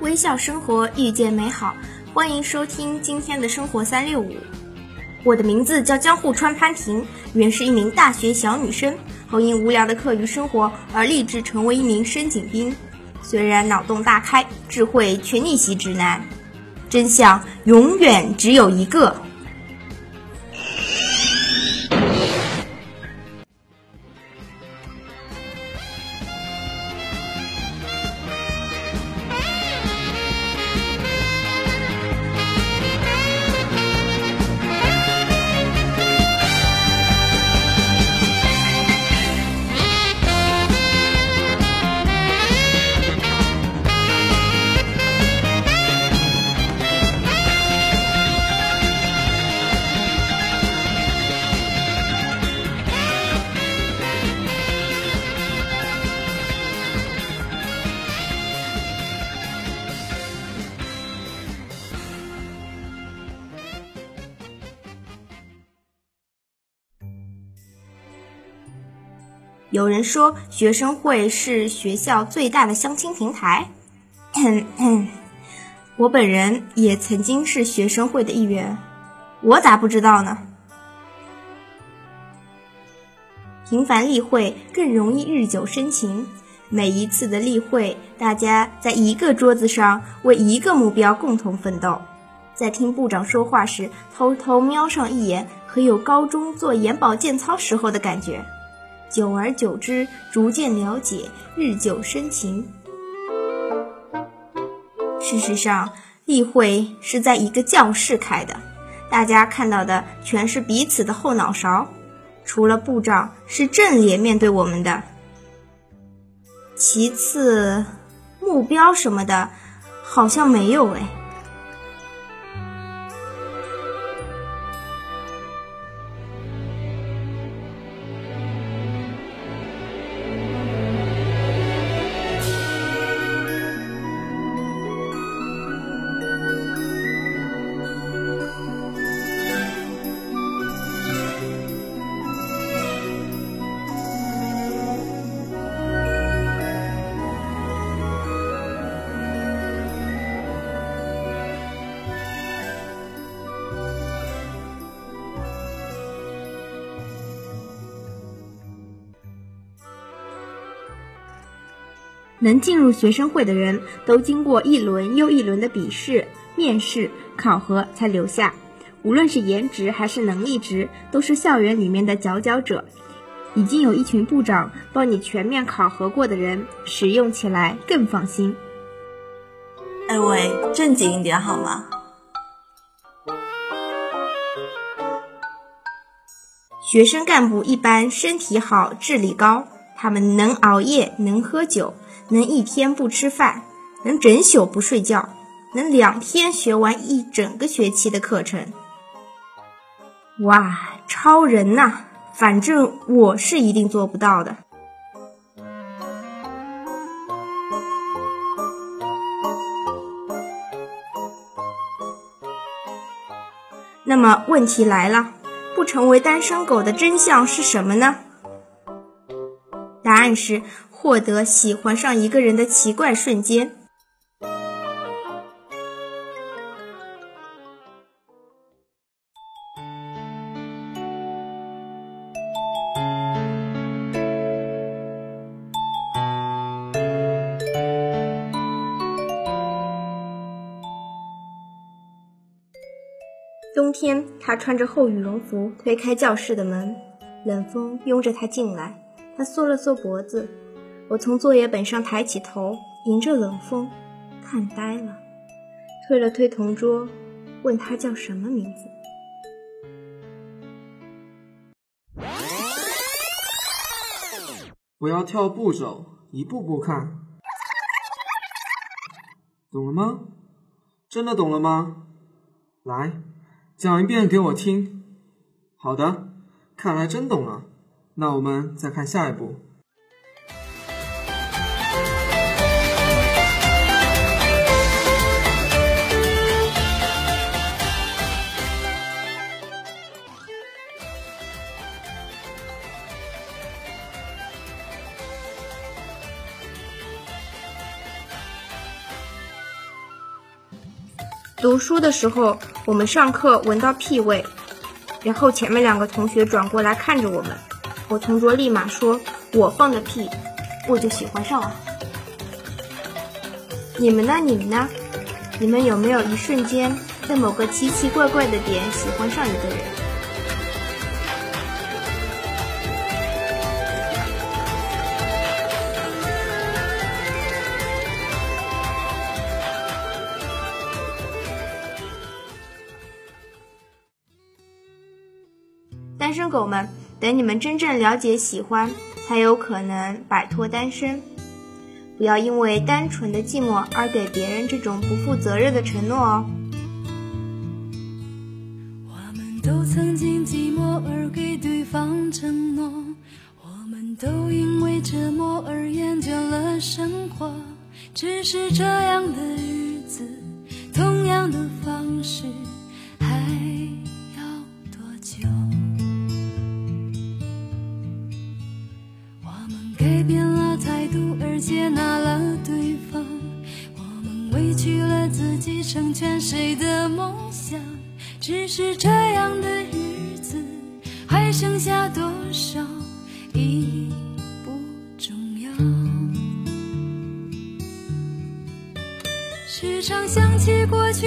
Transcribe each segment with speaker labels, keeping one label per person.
Speaker 1: 微笑生活，遇见美好。欢迎收听今天的生活三六五。我的名字叫江户川潘婷，原是一名大学小女生，后因无聊的课余生活而立志成为一名深井兵。虽然脑洞大开，智慧却逆袭直男，真相永远只有一个。有人说学生会是学校最大的相亲平台，我本人也曾经是学生会的一员，我咋不知道呢？频繁例会更容易日久生情，每一次的例会，大家在一个桌子上为一个目标共同奋斗，在听部长说话时偷偷瞄上一眼，很有高中做眼保健操时候的感觉。久而久之，逐渐了解，日久生情。事实上，例会是在一个教室开的，大家看到的全是彼此的后脑勺，除了部长是正脸面对我们的。其次，目标什么的，好像没有哎。能进入学生会的人都经过一轮又一轮的笔试、面试、考核才留下，无论是颜值还是能力值，都是校园里面的佼佼者。已经有一群部长帮你全面考核过的人，使用起来更放心。
Speaker 2: 哎喂，正经一点好吗？
Speaker 1: 学生干部一般身体好、智力高，他们能熬夜，能喝酒。能一天不吃饭，能整宿不睡觉，能两天学完一整个学期的课程，哇，超人呐！反正我是一定做不到的。那么问题来了，不成为单身狗的真相是什么呢？答案是。获得喜欢上一个人的奇怪瞬间。冬天，他穿着厚羽绒服推开教室的门，冷风拥着他进来，他缩了缩脖子。我从作业本上抬起头，迎着冷风，看呆了，推了推同桌，问他叫什么名字。
Speaker 3: 不要跳步骤，一步步看，懂了吗？真的懂了吗？来，讲一遍给我听。好的，看来真懂了。那我们再看下一步。
Speaker 1: 读书的时候，我们上课闻到屁味，然后前面两个同学转过来看着我们，我同桌立马说：“我放的屁，
Speaker 2: 我就喜欢上了。”
Speaker 1: 你们呢？你们呢？你们有没有一瞬间在某个奇奇怪怪的点喜欢上一个人？单身狗们，等你们真正了解喜欢，才有可能摆脱单身。不要因为单纯的寂寞而给别人这种不负责任的承诺哦。
Speaker 4: 我们都曾经寂寞而给对方承诺，我们都因为折磨而厌倦了生活。只是这样的日子，同样的方式，梦想？只是这样的日子，还剩下多少已不重要。时常想起过去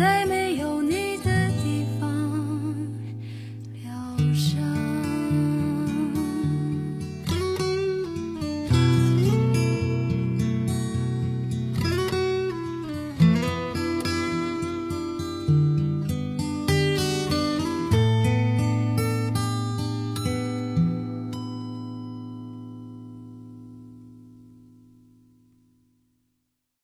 Speaker 4: 在没有